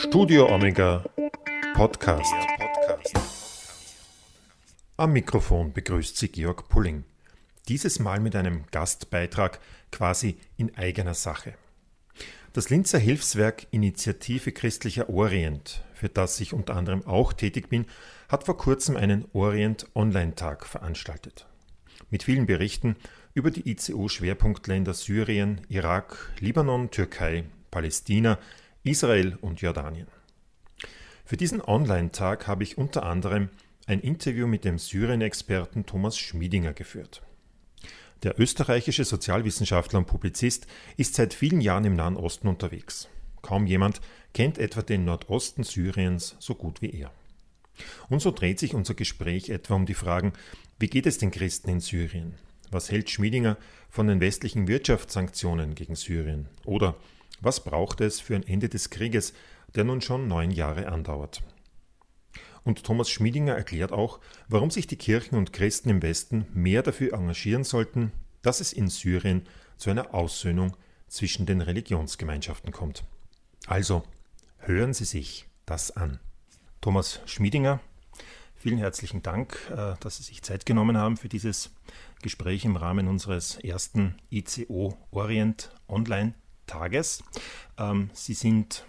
Studio Omega Podcast. Am Mikrofon begrüßt Sie Georg Pulling. Dieses Mal mit einem Gastbeitrag quasi in eigener Sache. Das Linzer Hilfswerk Initiative Christlicher Orient, für das ich unter anderem auch tätig bin, hat vor kurzem einen Orient Online-Tag veranstaltet. Mit vielen Berichten über die ICO-Schwerpunktländer Syrien, Irak, Libanon, Türkei, Palästina, Israel und Jordanien. Für diesen Online-Tag habe ich unter anderem ein Interview mit dem Syrien-Experten Thomas Schmiedinger geführt. Der österreichische Sozialwissenschaftler und Publizist ist seit vielen Jahren im Nahen Osten unterwegs. Kaum jemand kennt etwa den Nordosten Syriens so gut wie er. Und so dreht sich unser Gespräch etwa um die Fragen, wie geht es den Christen in Syrien? Was hält Schmiedinger von den westlichen Wirtschaftssanktionen gegen Syrien? Oder was braucht es für ein Ende des Krieges, der nun schon neun Jahre andauert? Und Thomas Schmiedinger erklärt auch, warum sich die Kirchen und Christen im Westen mehr dafür engagieren sollten, dass es in Syrien zu einer Aussöhnung zwischen den Religionsgemeinschaften kommt. Also, hören Sie sich das an. Thomas Schmiedinger, vielen herzlichen Dank, äh, dass Sie sich Zeit genommen haben für dieses Gespräch im Rahmen unseres ersten ICO Orient Online Tages. Ähm, Sie sind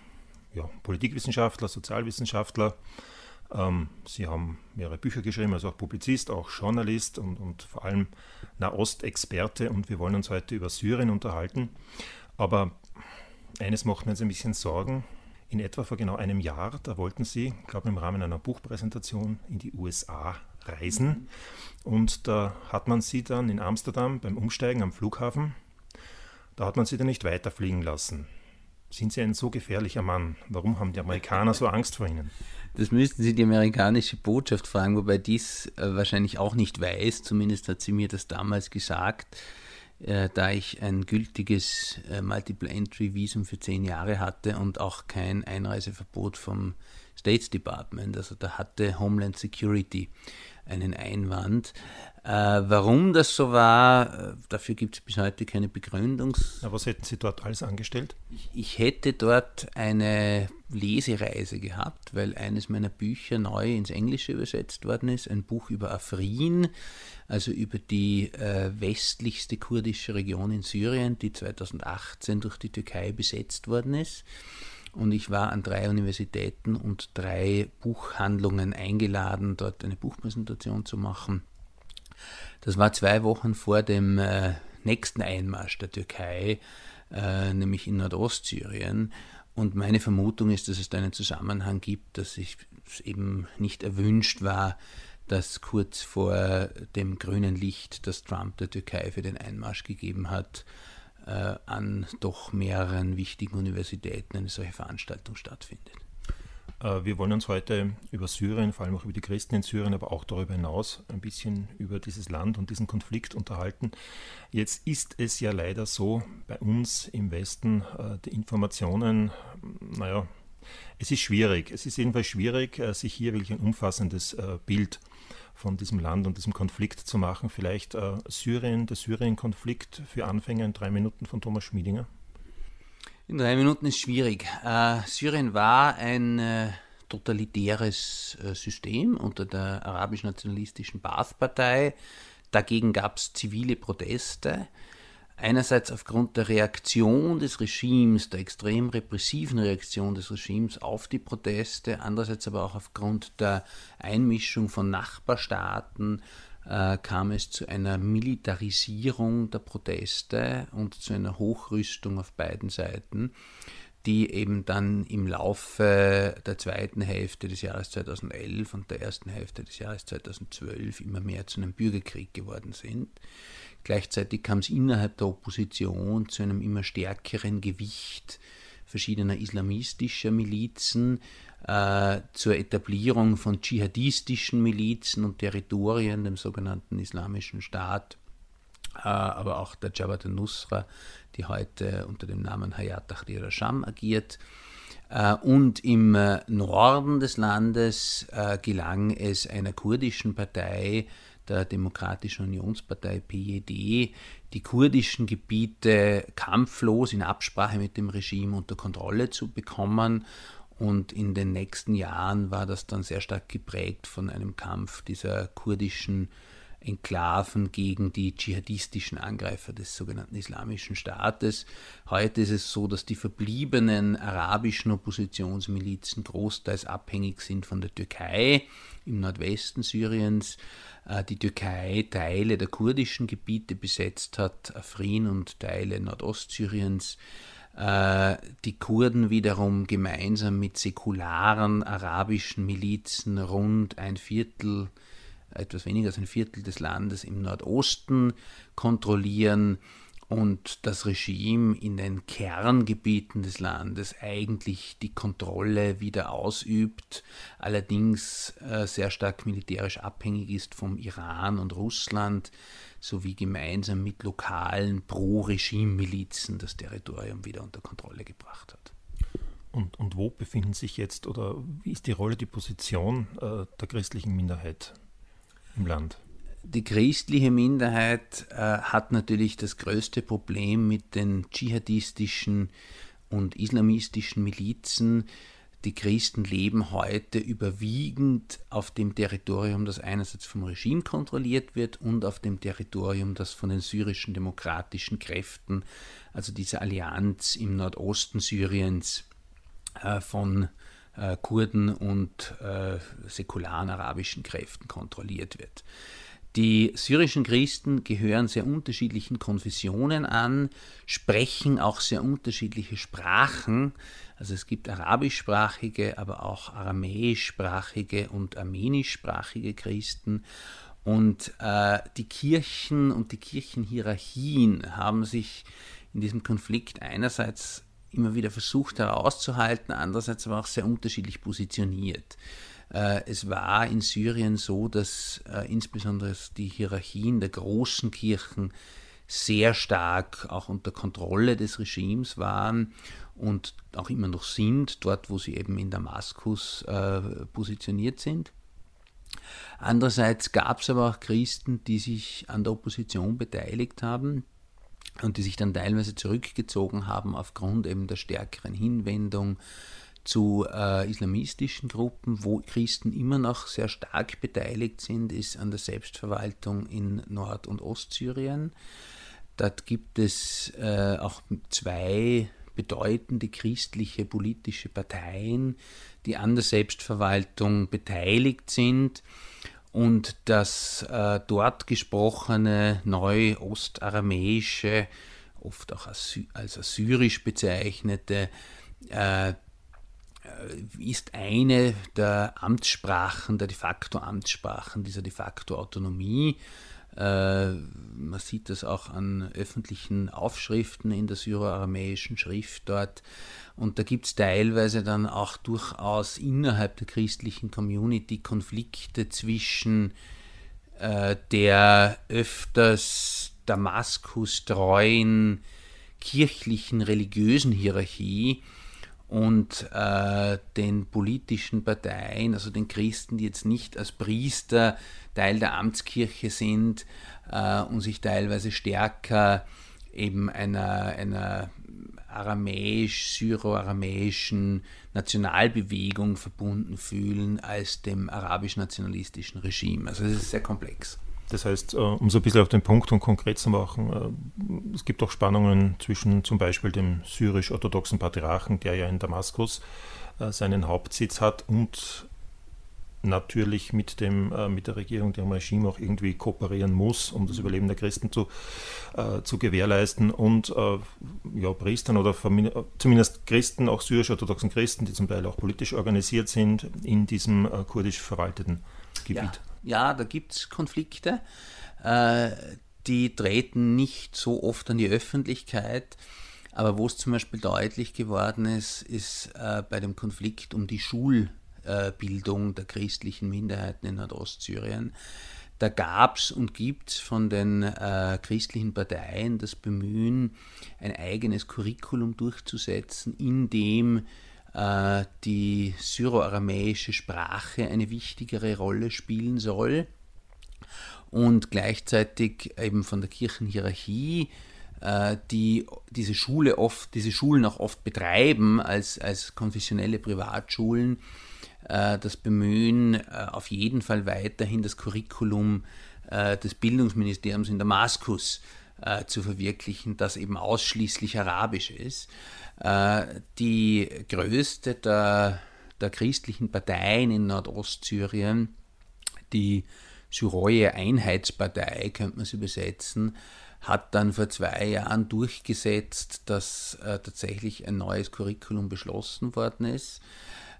ja, Politikwissenschaftler, Sozialwissenschaftler. Ähm, Sie haben mehrere Bücher geschrieben, also auch Publizist, auch Journalist und, und vor allem Nahostexperte. Und wir wollen uns heute über Syrien unterhalten. Aber eines macht mir jetzt ein bisschen Sorgen. In etwa vor genau einem Jahr, da wollten Sie, glaube im Rahmen einer Buchpräsentation in die USA reisen. Und da hat man Sie dann in Amsterdam beim Umsteigen am Flughafen da hat man sie dann nicht weiterfliegen lassen. Sind Sie ein so gefährlicher Mann? Warum haben die Amerikaner so Angst vor Ihnen? Das müssten Sie die amerikanische Botschaft fragen, wobei dies äh, wahrscheinlich auch nicht weiß. Zumindest hat sie mir das damals gesagt, äh, da ich ein gültiges äh, Multiple Entry Visum für zehn Jahre hatte und auch kein Einreiseverbot vom State Department. Also da hatte Homeland Security einen Einwand. Äh, warum das so war, äh, dafür gibt es bis heute keine Begründung. was hätten Sie dort alles angestellt? Ich, ich, hätte dort eine Lesereise gehabt, weil eines meiner Bücher neu ins Englische übersetzt worden ist, ein Buch über Afrin, also über die äh, westlichste kurdische Region in Syrien, die 2018 durch die Türkei besetzt worden ist. Und ich war an drei Universitäten und drei Buchhandlungen eingeladen, dort eine Buchpräsentation zu machen. Das war zwei Wochen vor dem äh, nächsten Einmarsch der Türkei, äh, nämlich in Nordostsyrien. Und meine Vermutung ist, dass es da einen Zusammenhang gibt, dass es eben nicht erwünscht war, dass kurz vor dem grünen Licht, das Trump der Türkei für den Einmarsch gegeben hat, an doch mehreren wichtigen Universitäten eine solche Veranstaltung stattfindet. Äh, wir wollen uns heute über Syrien, vor allem auch über die Christen in Syrien, aber auch darüber hinaus ein bisschen über dieses Land und diesen Konflikt unterhalten. Jetzt ist es ja leider so bei uns im Westen, äh, die Informationen, naja, es ist schwierig. Es ist jedenfalls schwierig, sich hier wirklich ein umfassendes Bild von diesem Land und diesem Konflikt zu machen. Vielleicht äh, Syrien, der Syrien-Konflikt für Anfänger in drei Minuten von Thomas Schmiedinger. In drei Minuten ist schwierig. Äh, Syrien war ein äh, totalitäres äh, System unter der arabisch-nationalistischen Baath-Partei. Dagegen gab es zivile Proteste einerseits aufgrund der Reaktion des Regimes, der extrem repressiven Reaktion des Regimes auf die Proteste, andererseits aber auch aufgrund der Einmischung von Nachbarstaaten äh, kam es zu einer Militarisierung der Proteste und zu einer Hochrüstung auf beiden Seiten, die eben dann im Laufe der zweiten Hälfte des Jahres 2011 und der ersten Hälfte des Jahres 2012 immer mehr zu einem Bürgerkrieg geworden sind. Gleichzeitig kam es innerhalb der Opposition zu einem immer stärkeren Gewicht verschiedener islamistischer Milizen, äh, zur Etablierung von dschihadistischen Milizen und Territorien, dem sogenannten Islamischen Staat, äh, aber auch der Jabhat al-Nusra, die heute unter dem Namen Hayat Tahrir al-Sham agiert. Äh, und im äh, Norden des Landes äh, gelang es einer kurdischen Partei, der Demokratischen Unionspartei PED die kurdischen Gebiete kampflos in Absprache mit dem Regime unter Kontrolle zu bekommen. Und in den nächsten Jahren war das dann sehr stark geprägt von einem Kampf dieser kurdischen Enklaven gegen die dschihadistischen Angreifer des sogenannten Islamischen Staates. Heute ist es so, dass die verbliebenen arabischen Oppositionsmilizen großteils abhängig sind von der Türkei im Nordwesten Syriens. Äh, die Türkei Teile der kurdischen Gebiete besetzt hat, Afrin und Teile Nordostsyriens äh, die Kurden wiederum gemeinsam mit säkularen arabischen Milizen rund ein Viertel etwas weniger als ein Viertel des Landes im Nordosten kontrollieren und das Regime in den Kerngebieten des Landes eigentlich die Kontrolle wieder ausübt, allerdings äh, sehr stark militärisch abhängig ist vom Iran und Russland sowie gemeinsam mit lokalen Pro-Regime-Milizen das Territorium wieder unter Kontrolle gebracht hat. Und, und wo befinden sich jetzt oder wie ist die Rolle, die Position äh, der christlichen Minderheit im Land? Die christliche Minderheit äh, hat natürlich das größte Problem mit den dschihadistischen und islamistischen Milizen. Die Christen leben heute überwiegend auf dem Territorium, das einerseits vom Regime kontrolliert wird und auf dem Territorium, das von den syrischen demokratischen Kräften, also dieser Allianz im Nordosten Syriens, äh, von äh, Kurden und äh, säkularen arabischen Kräften kontrolliert wird. Die syrischen Christen gehören sehr unterschiedlichen Konfessionen an, sprechen auch sehr unterschiedliche Sprachen. Also es gibt arabischsprachige, aber auch aramäischsprachige und armenischsprachige Christen. Und äh, die Kirchen und die Kirchenhierarchien haben sich in diesem Konflikt einerseits immer wieder versucht herauszuhalten, andererseits aber auch sehr unterschiedlich positioniert. Äh, es war in Syrien so, dass äh, insbesondere die Hierarchien der großen Kirchen sehr stark auch unter Kontrolle des Regimes waren und auch immer noch sind, dort wo sie eben in Damaskus äh, positioniert sind. Andererseits gab es aber auch Christen, die sich an der Opposition beteiligt haben, und die sich dann teilweise zurückgezogen haben aufgrund eben der stärkeren Hinwendung zu äh, islamistischen Gruppen, wo Christen immer noch sehr stark beteiligt sind, ist an der Selbstverwaltung in Nord- und Ostsyrien. Dort gibt es äh, auch zwei bedeutende christliche politische Parteien, die an der Selbstverwaltung beteiligt sind und das äh, dort gesprochene Neu-Ostaramäische, oft auch als, als assyrisch bezeichnete, äh, äh, ist eine der Amtssprachen, der de facto Amtssprachen dieser de facto Autonomie. Äh, man sieht das auch an öffentlichen Aufschriften in der syroaramäischen Schrift dort. Und da gibt es teilweise dann auch durchaus innerhalb der christlichen Community Konflikte zwischen äh, der öfters Damaskus treuen kirchlichen religiösen Hierarchie und äh, den politischen Parteien, also den Christen, die jetzt nicht als Priester Teil der Amtskirche sind äh, und sich teilweise stärker eben einer, einer aramäisch, syro-aramäischen Nationalbewegung verbunden fühlen als dem arabisch-nationalistischen Regime. Also es ist sehr komplex. Das heißt, äh, um so ein bisschen auf den Punkt und konkret zu machen, äh, es gibt auch Spannungen zwischen zum Beispiel dem syrisch-orthodoxen Patriarchen, der ja in Damaskus äh, seinen Hauptsitz hat, und natürlich mit, dem, äh, mit der Regierung, dem Regime auch irgendwie kooperieren muss, um das mhm. Überleben der Christen zu, äh, zu gewährleisten und äh, ja, Priestern oder zumindest Christen, auch syrisch-orthodoxen Christen, die zum Teil auch politisch organisiert sind, in diesem äh, kurdisch verwalteten Gebiet. Ja, ja da gibt es Konflikte. Äh, die treten nicht so oft an die Öffentlichkeit. Aber wo es zum Beispiel deutlich geworden ist, ist äh, bei dem Konflikt um die Schul- Bildung der christlichen Minderheiten in Nordostsyrien. Da gab es und gibt es von den äh, christlichen Parteien das Bemühen, ein eigenes Curriculum durchzusetzen, in dem äh, die syroaramäische Sprache eine wichtigere Rolle spielen soll und gleichzeitig eben von der Kirchenhierarchie äh, die diese Schule oft, diese Schulen auch oft betreiben als, als konfessionelle Privatschulen, das Bemühen, äh, auf jeden Fall weiterhin das Curriculum des Bildungsministeriums in Damaskus zu verwirklichen, das eben ausschließlich arabisch ist. die größte der, der christlichen Parteien in Nordostsyrien, die Syroje Einheitspartei, könnte man es übersetzen, hat dann vor zwei Jahren durchgesetzt, dass äh, tatsächlich ein neues Curriculum beschlossen worden ist.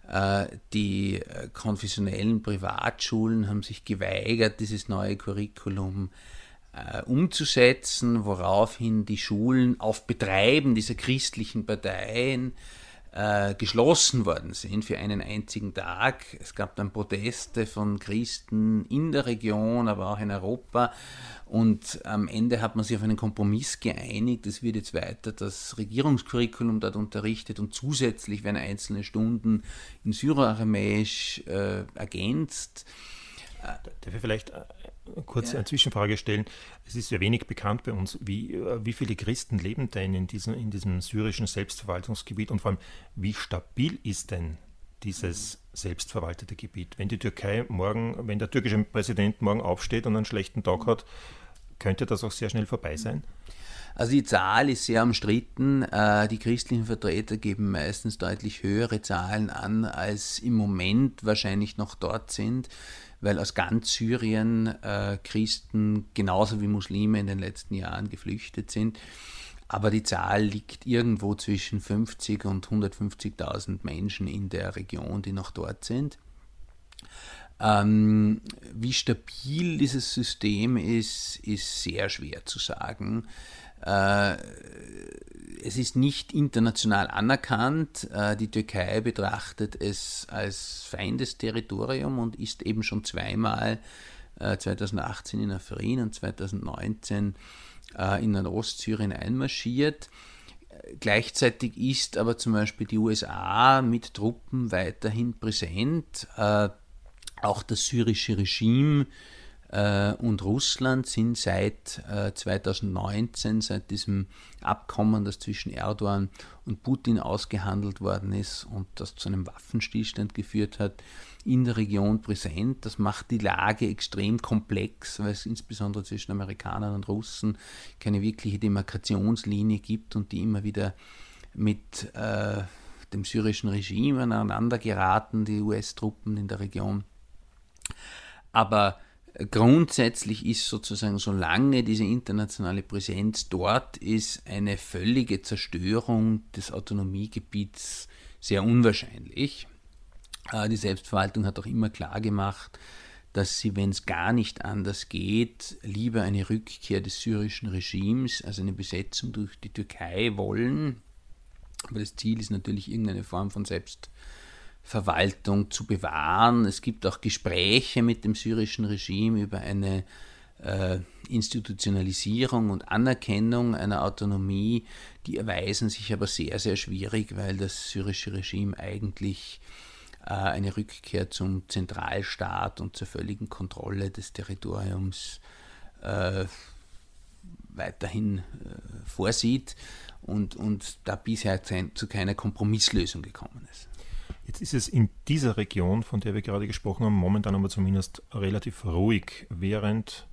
Äh, die äh, konfessionellen Privatschulen haben sich geweigert, dieses neue Curriculum äh, umzusetzen, woraufhin die Schulen auf Betreiben dieser christlichen Parteien äh, geschlossen worden sind für einen einzigen Tag. Es gab dann Proteste von Christen in der Region, aber auch in Europa. Und am Ende hat man sich auf einen Kompromiss geeinigt. Es wird jetzt weiter das Regierungskurriculum dort unterrichtet und zusätzlich werden einzelne Stunden in Syroaramäisch äh, ergänzt. Darf ich vielleicht äh, kurz ja. eine Zwischenfrage stellen? Es ist ja wenig bekannt bei uns, wie, äh, wie viele Christen leben denn in diesem, in diesem syrischen Selbstverwaltungsgebiet und vor allem, wie stabil ist denn dieses selbstverwaltete Gebiet? Wenn die Türkei morgen, wenn der türkische Präsident morgen aufsteht und einen schlechten Tag hat, könnte das auch sehr schnell vorbei sein? Also die Zahl ist sehr umstritten. Äh, die christlichen Vertreter geben meistens deutlich höhere Zahlen an, als im Moment wahrscheinlich noch dort sind weil aus ganz Syrien äh, Christen genauso wie Muslime in den letzten Jahren geflüchtet sind. Aber die Zahl liegt irgendwo zwischen 50 und 150.000 Menschen in der Region, die noch dort sind. Ähm, wie stabil dieses System ist, ist sehr schwer zu sagen. Äh, es ist nicht international anerkannt. Äh, die Türkei betrachtet es als Feindesterritorium und ist eben schon zweimal 2018 äh, in Afrin und 2019 in Ostsyrien einmarschiert. Gleichzeitig ist aber zum Beispiel die USA mit Truppen weiterhin präsent. Auch das syrische Regime und Russland sind seit 2019, äh, seit diesem Abkommen, das zwischen Erdogan und Putin ausgehandelt worden ist und das zu einem Waffenstillstand geführt hat, in der Region präsent. Das macht die Lage extrem komplex, weil es insbesondere zwischen Amerikanern und Russen keine wirkliche Demarkationslinie gibt und die immer wieder mit äh, dem syrischen Regime aneinander geraten, die US-Truppen in der Region. Aber Grundsätzlich ist sozusagen, solange diese internationale Präsenz dort ist, eine völlige Zerstörung des Autonomiegebiets sehr unwahrscheinlich. Äh, die Selbstverwaltung hat auch immer klar gemacht, dass sie, wenn es gar nicht anders geht, lieber eine Rückkehr des syrischen Regimes, also eine Besetzung durch die Türkei wollen. Aber das Ziel ist natürlich irgendeine Form von Selbstverwaltung Verwaltung zu bewahren. Es gibt auch Gespräche mit dem syrischen Regime über eine äh, Institutionalisierung und Anerkennung einer Autonomie, die erweisen sich aber sehr, sehr schwierig, weil das syrische Regime eigentlich äh, eine Rückkehr zum Zentralstaat und zur völligen Kontrolle des Territoriums äh, weiterhin äh, vorsieht und, und da bisher zu keiner Kompromisslösung gekommen ist. Jetzt ist es in dieser Region, von der wir gerade gesprochen haben, momentan aber zumindest relativ ruhig, während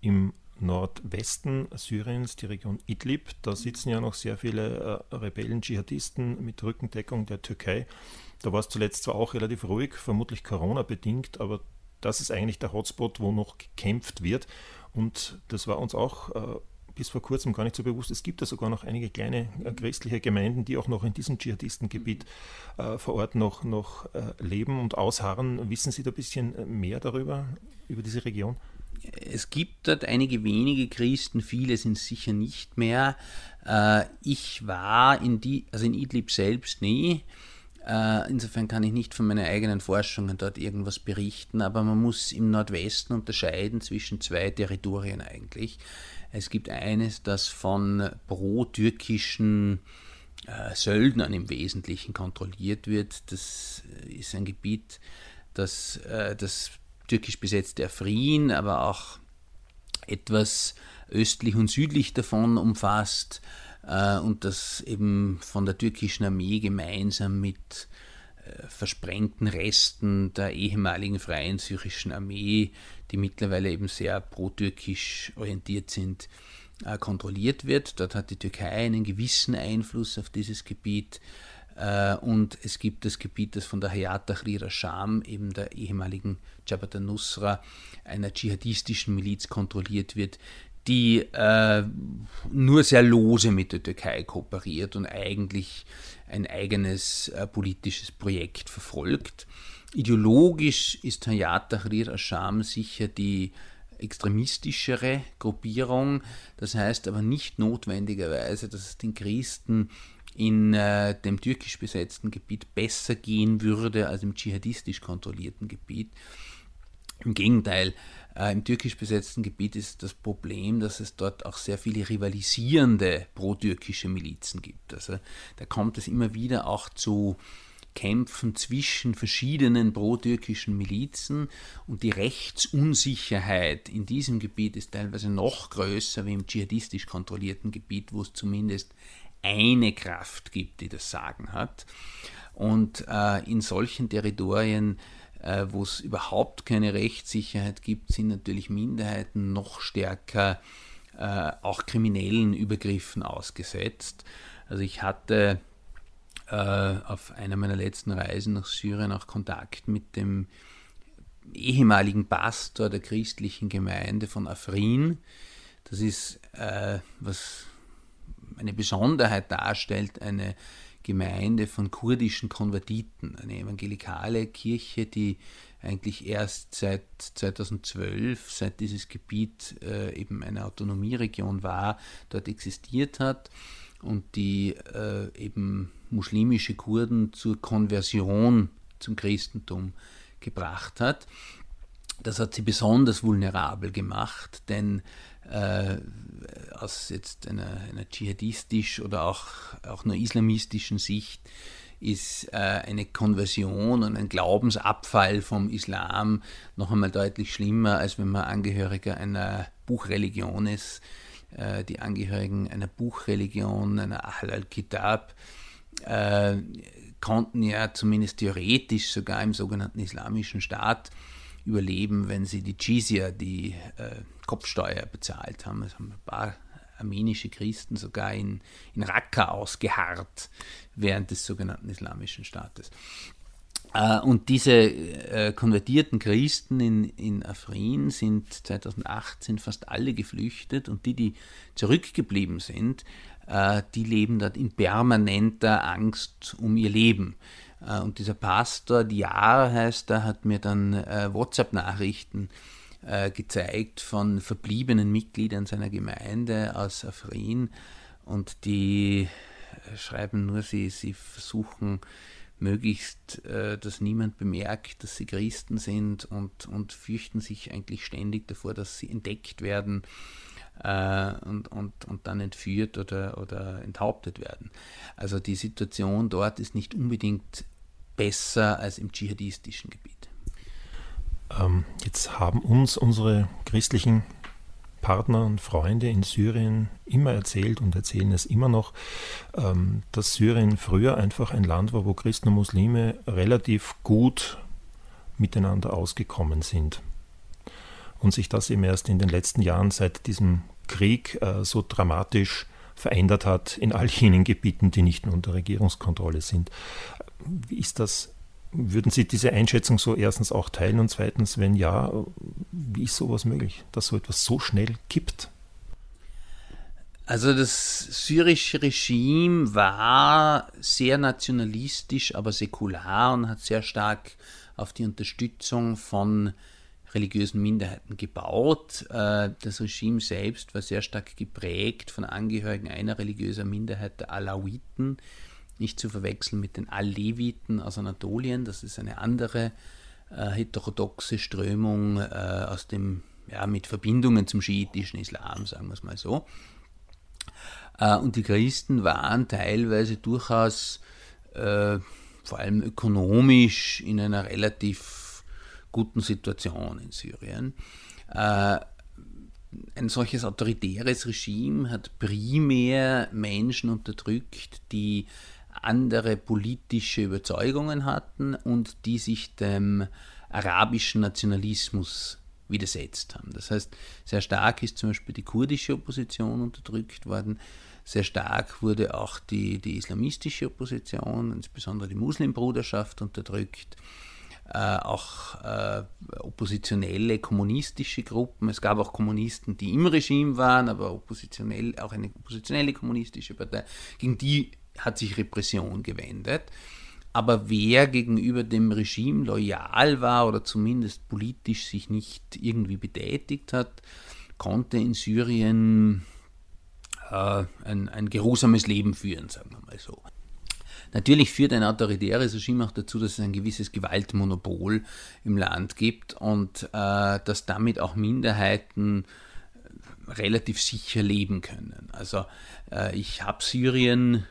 im Nordwesten Syriens, die Region Idlib, da sitzen ja noch sehr viele äh, Rebellen, Dschihadisten mit Rückendeckung der Türkei. Da war es zuletzt zwar auch relativ ruhig, vermutlich Corona-bedingt, aber das ist eigentlich der Hotspot, wo noch gekämpft wird. Und das war uns auch äh, bis vor kurzem gar nicht so bewusst. Es gibt da sogar noch einige kleine äh, christliche Gemeinden, die auch noch in diesem Dschihadistengebiet äh, vor Ort noch, noch äh, leben und ausharren. Wissen Sie da ein bisschen äh, mehr darüber, über diese Region? Es gibt dort einige wenige Christen, viele sind sicher nicht mehr. Äh, ich war in die, also in Idlib selbst nie. Äh, insofern kann ich nicht von meinen eigenen Forschungen dort irgendwas berichten, aber man muss im Nordwesten unterscheiden zwischen zwei Territorien eigentlich. Es gibt eines, das von pro-türkischen äh, Söldnern im Wesentlichen kontrolliert wird. Das äh, ist ein Gebiet, das äh, das türkisch besetzte Afrin, aber auch etwas östlich und südlich davon umfasst äh, und das eben von der türkischen Armee gemeinsam mit versprengten Resten der ehemaligen freien syrischen Armee, die mittlerweile eben sehr pro-türkisch orientiert sind, äh, kontrolliert wird. Dort hat die Türkei einen gewissen Einfluss auf dieses Gebiet. Äh, und es gibt das Gebiet, das von der Hayat Tahrir al-Sham, eben der ehemaligen Jabhat al-Nusra, einer dschihadistischen Miliz kontrolliert wird, die äh, nur sehr lose mit der Türkei kooperiert und eigentlich ein eigenes äh, politisches Projekt verfolgt. Ideologisch ist Hayat Tahrir al-Sham sicher die extremistischere Gruppierung. Das heißt aber nicht notwendigerweise, dass es den Christen in äh, dem türkisch besetzten Gebiet besser gehen würde als im dschihadistisch kontrollierten Gebiet. Im Gegenteil, im türkisch besetzten Gebiet ist das Problem, dass es dort auch sehr viele rivalisierende pro-türkische Milizen gibt. Also da kommt es immer wieder auch zu Kämpfen zwischen verschiedenen pro-türkischen Milizen und die Rechtsunsicherheit in diesem Gebiet ist teilweise noch größer wie im dschihadistisch kontrollierten Gebiet, wo es zumindest eine Kraft gibt, die das Sagen hat. Und äh, in solchen Territorien, äh, wo es überhaupt keine Rechtssicherheit gibt, sind natürlich Minderheiten noch stärker äh, auch kriminellen Übergriffen ausgesetzt. Also ich hatte äh, auf einer meiner letzten Reisen nach Syrien auch Kontakt mit dem ehemaligen Pastor der christlichen Gemeinde von Afrin. Das ist, äh, was eine Besonderheit darstellt, eine Gemeinde von kurdischen Konvertiten, eine evangelikale Kirche, die eigentlich erst seit 2012, seit dieses Gebiet äh, eben eine Autonomieregion war, dort existiert hat und die äh, eben muslimische Kurden zur Konversion zum Christentum gebracht hat. Das hat sie besonders vulnerabel gemacht, denn äh, aus jetzt einer, einer dschihadistisch oder auch, auch einer islamistischen Sicht ist äh, eine Konversion und ein Glaubensabfall vom Islam noch einmal deutlich schlimmer, als wenn man Angehöriger einer Buchreligion ist. Äh, die Angehörigen einer Buchreligion, einer Ahl al-Kitab, äh, konnten ja zumindest theoretisch sogar im sogenannten Islamischen Staat überleben, wenn sie die Jizya, die äh, Kopfsteuer bezahlt haben. Es haben ein paar armenische Christen sogar in, in Raqqa ausgeharrt während des sogenannten Islamischen Staates. Äh, und diese äh, konvertierten Christen in, in Afrin sind 2018 fast alle geflüchtet und die, die zurückgeblieben sind, äh, die leben dort in permanenter Angst um ihr Leben. Und dieser Pastor, Diar heißt er, hat mir dann WhatsApp-Nachrichten gezeigt von verbliebenen Mitgliedern seiner Gemeinde aus Afrin und die schreiben nur, sie, sie versuchen möglichst, äh, dass niemand bemerkt, dass sie Christen sind und, und fürchten sich eigentlich ständig davor, dass sie entdeckt werden äh, und, und, und dann entführt oder, oder enthauptet werden. Also die Situation dort ist nicht unbedingt besser als im dschihadistischen Gebiet. Ähm, jetzt haben uns unsere christlichen Partner und Freunde in Syrien immer erzählt und erzählen es immer noch, ähm, dass Syrien früher einfach ein Land war, wo Christen und Muslime relativ gut miteinander ausgekommen sind. Und sich das eben erst in den letzten Jahren seit diesem Krieg äh, so dramatisch verändert hat in all jenen Gebieten, die nicht unter Regierungskontrolle sind. Wie ist das würden Sie diese Einschätzung so erstens auch teilen und zweitens, wenn ja, wie ist sowas möglich, dass so etwas so schnell kippt? Also das syrische Regime war sehr nationalistisch, aber säkular und hat sehr stark auf die Unterstützung von religiösen Minderheiten gebaut. Äh, das Regime selbst war sehr stark geprägt von Angehörigen einer religiösen Minderheit, der Alawiten, nicht zu verwechseln mit den Aleviten aus Anatolien. Das ist eine andere äh, heterodoxe Strömung äh, aus dem, ja, mit Verbindungen zum schiitischen Islam, sagen wir es mal so. Äh, und die Christen waren teilweise durchaus äh, vor allem ökonomisch in einer relativ guten Situation in Syrien. Äh, ein solches autoritäres Regime hat primär Menschen unterdrückt, die andere politische Überzeugungen hatten und die sich dem arabischen Nationalismus widersetzt haben. Das heißt, sehr stark ist zum Beispiel die kurdische Opposition unterdrückt worden, sehr stark wurde auch die, die islamistische Opposition, insbesondere die Muslimbruderschaft, unterdrückt. Äh, auch äh, oppositionelle kommunistische Gruppen. Es gab auch Kommunisten, die im Regime waren, aber oppositionell, auch eine oppositionelle kommunistische Partei. Gegen die hat sich Repression gewendet. Aber wer gegenüber dem Regime loyal war oder zumindest politisch sich nicht irgendwie betätigt hat, konnte in Syrien äh, ein, ein geruhsames Leben führen, sagen wir mal so. Natürlich führt ein autoritäres Regime auch dazu, dass es ein gewisses Gewaltmonopol im Land gibt und äh, dass damit auch Minderheiten relativ sicher leben können. Also äh, ich habe Syrien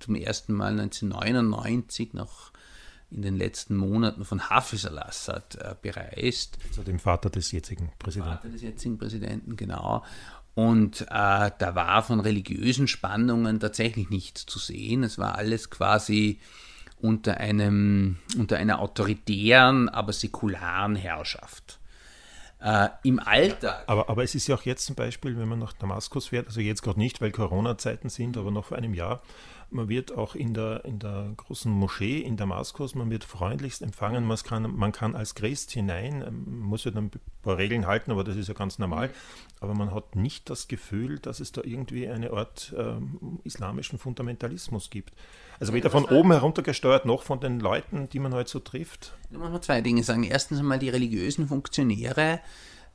zum ersten Mal 1999 noch in den letzten Monaten von Hafiz al-Assad äh, bereist. Also dem Vater des jetzigen Präsidenten. Vater des jetzigen Präsidenten, genau. Und äh, da war von religiösen Spannungen tatsächlich nichts zu sehen. Es war alles quasi unter, einem, unter einer autoritären, aber säkularen Herrschaft. Äh, Im Alltag. Aber, aber es ist ja auch jetzt zum Beispiel, wenn man nach Damaskus fährt, also jetzt gerade nicht, weil Corona-Zeiten sind, aber noch vor einem Jahr, man wird auch in der, in der großen Moschee in Damaskus, man wird freundlichst empfangen, man kann, man kann als Christ hinein, man ähm, muss ja dann ein paar Regeln halten, aber das ist ja ganz normal, aber man hat nicht das Gefühl, dass es da irgendwie eine Art ähm, islamischen Fundamentalismus gibt. Also weder von oben herunter gesteuert, noch von den Leuten, die man heute halt so trifft. Da muss man zwei Dinge sagen. Erstens einmal die religiösen Funktionäre,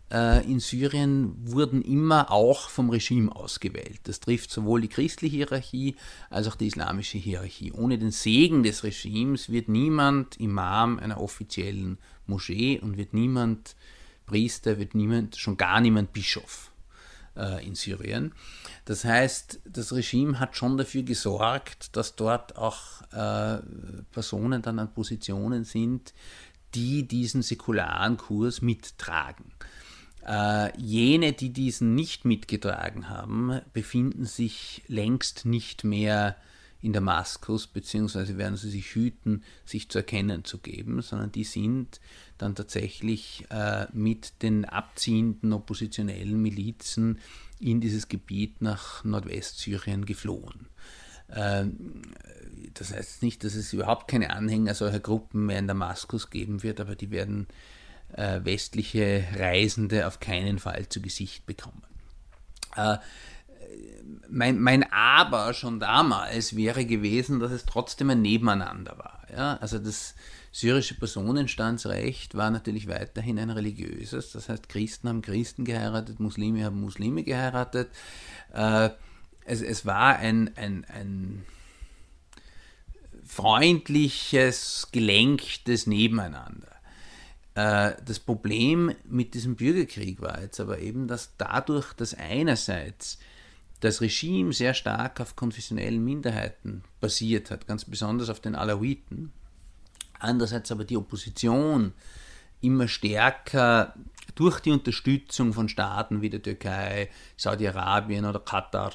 in Syrien wurden immer auch vom Regime ausgewählt. Das trifft sowohl die christliche Hierarchie als auch die islamische Hierarchie. Ohne den Segen des Regimes wird niemand Imam einer offiziellen Moschee und wird niemand Priester, wird niemand, schon gar niemand Bischof äh, in Syrien. Das heißt, das Regime hat schon dafür gesorgt, dass dort auch äh, Personen dann an Positionen sind, die diesen säkularen Kurs mittragen. Äh, jene, die diesen nicht mitgetragen haben, befinden sich längst nicht mehr in Damaskus, beziehungsweise werden sie sich hüten, sich zu erkennen zu geben, sondern die sind dann tatsächlich äh, mit den abziehenden oppositionellen Milizen in dieses Gebiet nach Nordwestsyrien geflohen. Äh, das heißt nicht, dass es überhaupt keine Anhänger solcher Gruppen mehr in Damaskus geben wird, aber die werden äh, westliche Reisende auf keinen Fall zu Gesicht bekommen. Äh, mein, mein Aber schon damals wäre gewesen, dass es trotzdem ein Nebeneinander war. Ja? Also das syrische Personenstandsrecht war natürlich weiterhin ein religiöses. Das heißt, Christen haben Christen geheiratet, Muslime haben Muslime geheiratet. Äh, es, es war ein, ein, ein freundliches, gelenktes Nebeneinander. Äh, das Problem mit diesem Bürgerkrieg war jetzt aber eben, dass dadurch, dass einerseits das Regime sehr stark auf konfessionellen Minderheiten basiert hat, ganz besonders auf den Alawiten, andererseits aber die Opposition immer stärker durch die Unterstützung von Staaten wie der Türkei, Saudi-Arabien oder Katar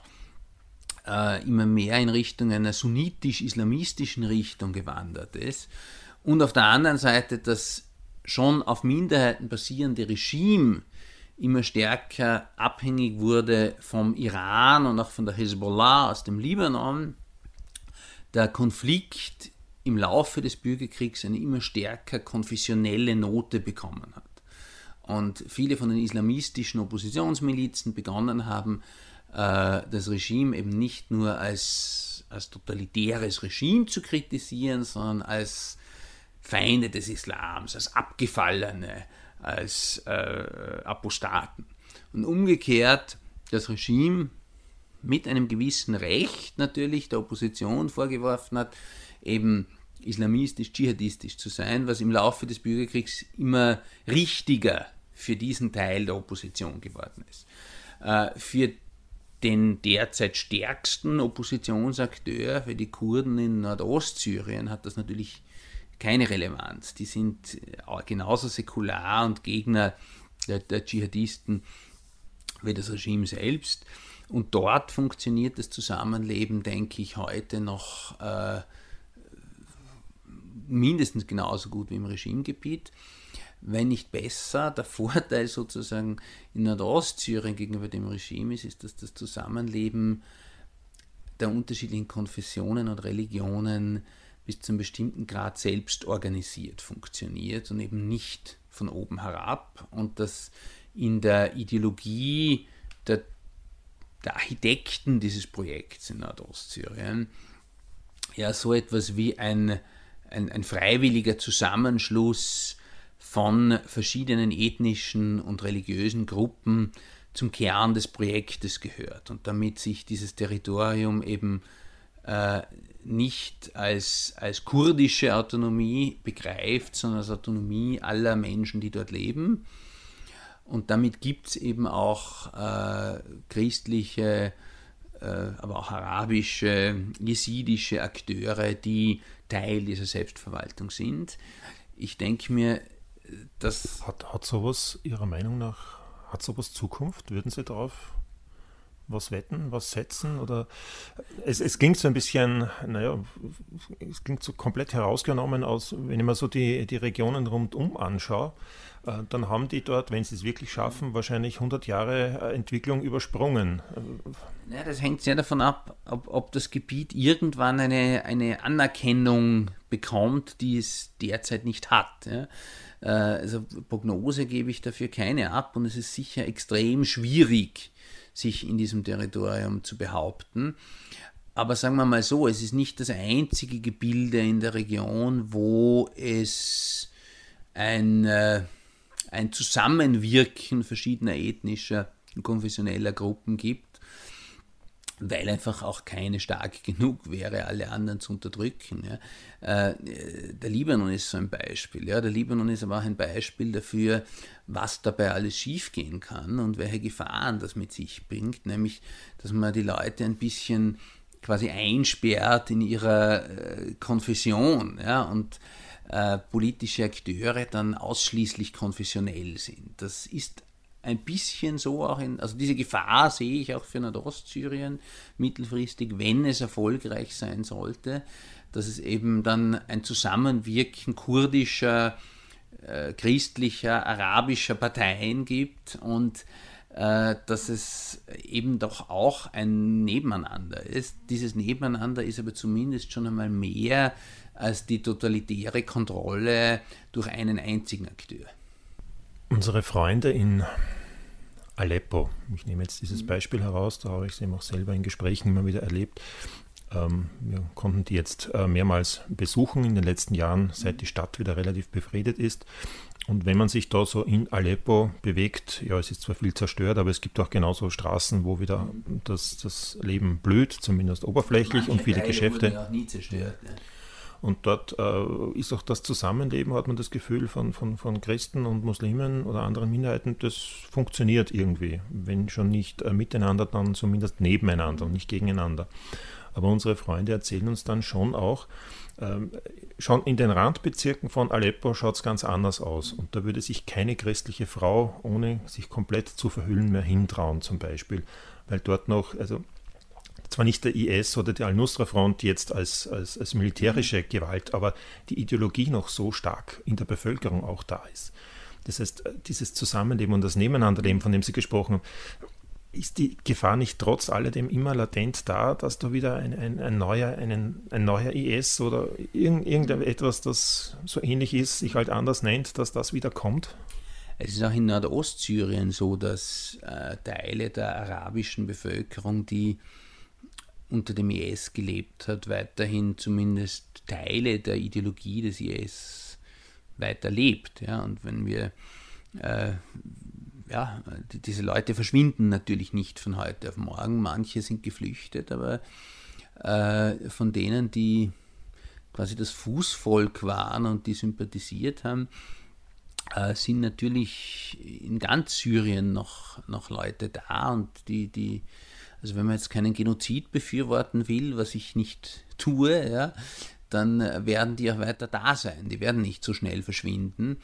äh, immer mehr in Richtung einer sunnitisch-islamistischen Richtung gewandert ist. Und auf der anderen Seite das schon auf Minderheiten basierende Regime immer stärker abhängig wurde vom Iran und auch von der Hezbollah aus dem Libanon, der Konflikt im Laufe des Bürgerkriegs eine immer stärker konfessionelle Note bekommen hat. Und viele von den islamistischen Oppositionsmilizen begonnen haben, äh, das Regime eben nicht nur als, als totalitäres Regime zu kritisieren, sondern als Feinde des Islams, als Abgefallene, als äh, Apostaten. Und umgekehrt das Regime mit einem gewissen Recht natürlich der Opposition vorgeworfen hat, eben islamistisch, dschihadistisch zu sein, was im Laufe des Bürgerkriegs immer richtiger für diesen Teil der Opposition geworden ist. Äh, für den derzeit stärksten Oppositionsakteur, für die Kurden in Nordostsyrien, hat das natürlich keine Relevanz. Die sind äh, genauso säkular und Gegner der, der Dschihadisten wie das Regime selbst. Und dort funktioniert das Zusammenleben, denke ich, heute noch äh, mindestens genauso gut wie im Regimegebiet, wenn nicht besser. Der Vorteil sozusagen in Nordostsyrien gegenüber dem Regime ist, ist, dass das Zusammenleben der unterschiedlichen Konfessionen und Religionen bis zu bestimmten Grad selbst organisiert funktioniert und eben nicht von oben herab und dass in der Ideologie der, der Architekten dieses Projekts in Nordostsyrien ja so etwas wie ein, ein, ein freiwilliger Zusammenschluss von verschiedenen ethnischen und religiösen Gruppen zum Kern des Projektes gehört und damit sich dieses Territorium eben äh, nicht als, als kurdische Autonomie begreift, sondern als Autonomie aller Menschen, die dort leben. Und damit gibt es eben auch äh, christliche, äh, aber auch arabische, jesidische Akteure, die Teil dieser Selbstverwaltung sind. Ich denke mir, dass. Hat, hat sowas Ihrer Meinung nach, hat sowas Zukunft? Würden Sie darauf was wetten, was setzen? Oder es, es klingt so ein bisschen, naja, es klingt so komplett herausgenommen aus, wenn ich mir so die, die Regionen rundum anschaue, äh, dann haben die dort, wenn sie es wirklich schaffen, wahrscheinlich 100 Jahre äh, Entwicklung übersprungen. Ja, das hängt sehr davon ab, ob, ob das Gebiet irgendwann eine, eine Anerkennung bekommt, die es derzeit nicht hat. Ja. Äh, also Prognose gebe ich dafür keine ab und es ist sicher extrem schwierig, sich in diesem Territorium zu behaupten. Aber sagen wir mal so, es ist nicht das einzige Gebilde in der Region, wo es ein, äh, ein Zusammenwirken verschiedener ethnischer und konfessioneller Gruppen gibt weil einfach auch keine stark genug wäre, alle anderen zu unterdrücken. Ja. Äh, der Libanon ist so ein Beispiel. Ja. Der Libanon ist aber auch ein Beispiel dafür, was dabei alles schiefgehen kann und welche Gefahren das mit sich bringt, nämlich, dass man die Leute ein bisschen quasi einsperrt in ihrer äh, Konfession ja, und äh, politische Akteure dann ausschließlich konfessionell sind. Das ist ein bisschen so auch in, also diese Gefahr sehe ich auch für Nordostsyrien mittelfristig, wenn es erfolgreich sein sollte, dass es eben dann ein Zusammenwirken kurdischer, äh, christlicher, arabischer Parteien gibt und äh, dass es eben doch auch ein Nebeneinander ist. Dieses Nebeneinander ist aber zumindest schon einmal mehr als die totalitäre Kontrolle durch einen einzigen Akteur. Unsere Freunde in Aleppo, ich nehme jetzt dieses Beispiel heraus, da habe ich es eben auch selber in Gesprächen immer wieder erlebt. Ähm, wir konnten die jetzt äh, mehrmals besuchen in den letzten Jahren, seit die Stadt wieder relativ befriedet ist. Und wenn man sich da so in Aleppo bewegt, ja, es ist zwar viel zerstört, aber es gibt auch genauso Straßen, wo wieder das, das Leben blüht, zumindest oberflächlich Manche und viele Teile Geschäfte. Wurden auch nie zerstört. Ne? Und dort äh, ist auch das Zusammenleben, hat man das Gefühl, von, von, von Christen und Muslimen oder anderen Minderheiten, das funktioniert irgendwie. Wenn schon nicht äh, miteinander, dann zumindest nebeneinander und nicht gegeneinander. Aber unsere Freunde erzählen uns dann schon auch, ähm, schon in den Randbezirken von Aleppo schaut es ganz anders aus. Und da würde sich keine christliche Frau, ohne sich komplett zu verhüllen, mehr hintrauen, zum Beispiel. Weil dort noch, also zwar nicht der IS oder die Al-Nusra-Front jetzt als, als, als militärische Gewalt, aber die Ideologie noch so stark in der Bevölkerung auch da ist. Das heißt, dieses Zusammenleben und das Nebeneinanderleben, von dem Sie gesprochen haben, ist die Gefahr nicht trotz alledem immer latent da, dass da wieder ein, ein, ein neuer, einen, ein neuer IS oder irgend, irgendetwas, das so ähnlich ist, sich halt anders nennt, dass das wieder kommt? Es ist auch in Nordostsyrien so, dass äh, Teile der arabischen Bevölkerung, die unter dem IS gelebt hat, weiterhin zumindest Teile der Ideologie des IS weiterlebt. Ja? Und wenn wir, äh, ja, die, diese Leute verschwinden natürlich nicht von heute auf morgen, manche sind geflüchtet, aber äh, von denen, die quasi das Fußvolk waren und die sympathisiert haben, äh, sind natürlich in ganz Syrien noch, noch Leute da und die, die also wenn man jetzt keinen Genozid befürworten will, was ich nicht tue, ja, dann werden die auch weiter da sein. Die werden nicht so schnell verschwinden.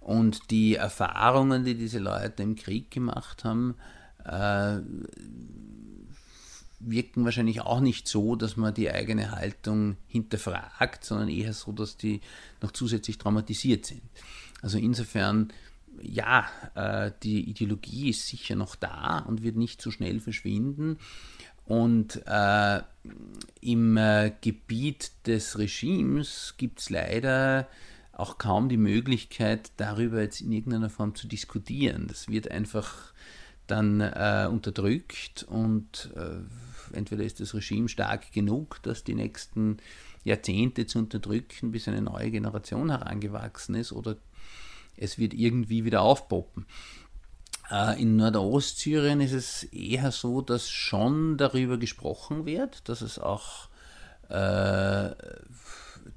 Und die Erfahrungen, die diese Leute im Krieg gemacht haben, äh, wirken wahrscheinlich auch nicht so, dass man die eigene Haltung hinterfragt, sondern eher so, dass die noch zusätzlich traumatisiert sind. Also insofern, ja, äh, die Ideologie ist sicher noch da und wird nicht so schnell verschwinden. Und äh, im äh, Gebiet des Regimes gibt es leider auch kaum die Möglichkeit, darüber jetzt in irgendeiner Form zu diskutieren. Das wird einfach dann äh, unterdrückt und äh, entweder ist das Regime stark genug, das die nächsten Jahrzehnte zu unterdrücken, bis eine neue Generation herangewachsen ist, oder es wird irgendwie wieder aufpoppen. Äh, in Nordostsyrien ist es eher so, dass schon darüber gesprochen wird, dass es auch äh,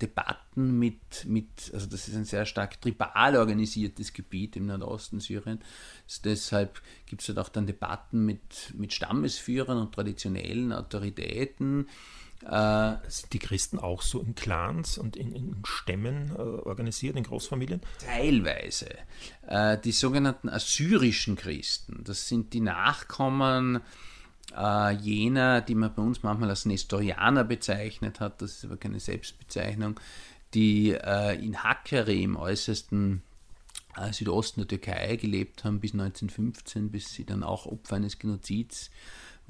Debatten mit, mit, also das ist ein sehr stark tribal organisiertes Gebiet im Nordosten Syriens. Deshalb gibt es dort auch dann Debatten mit, mit Stammesführern und traditionellen Autoritäten. Äh, Sind die Christen auch so in Clans und in, in Stämmen äh, organisiert, in Großfamilien? Teilweise. Äh, die sogenannten assyrischen Christen, das sind die Nachkommen äh, jener, die man bei uns manchmal als Nestorianer bezeichnet hat, das ist aber keine Selbstbezeichnung, die äh, in Hakkari im äußersten äh, Südosten der Türkei gelebt haben bis 1915, bis sie dann auch Opfer eines Genozids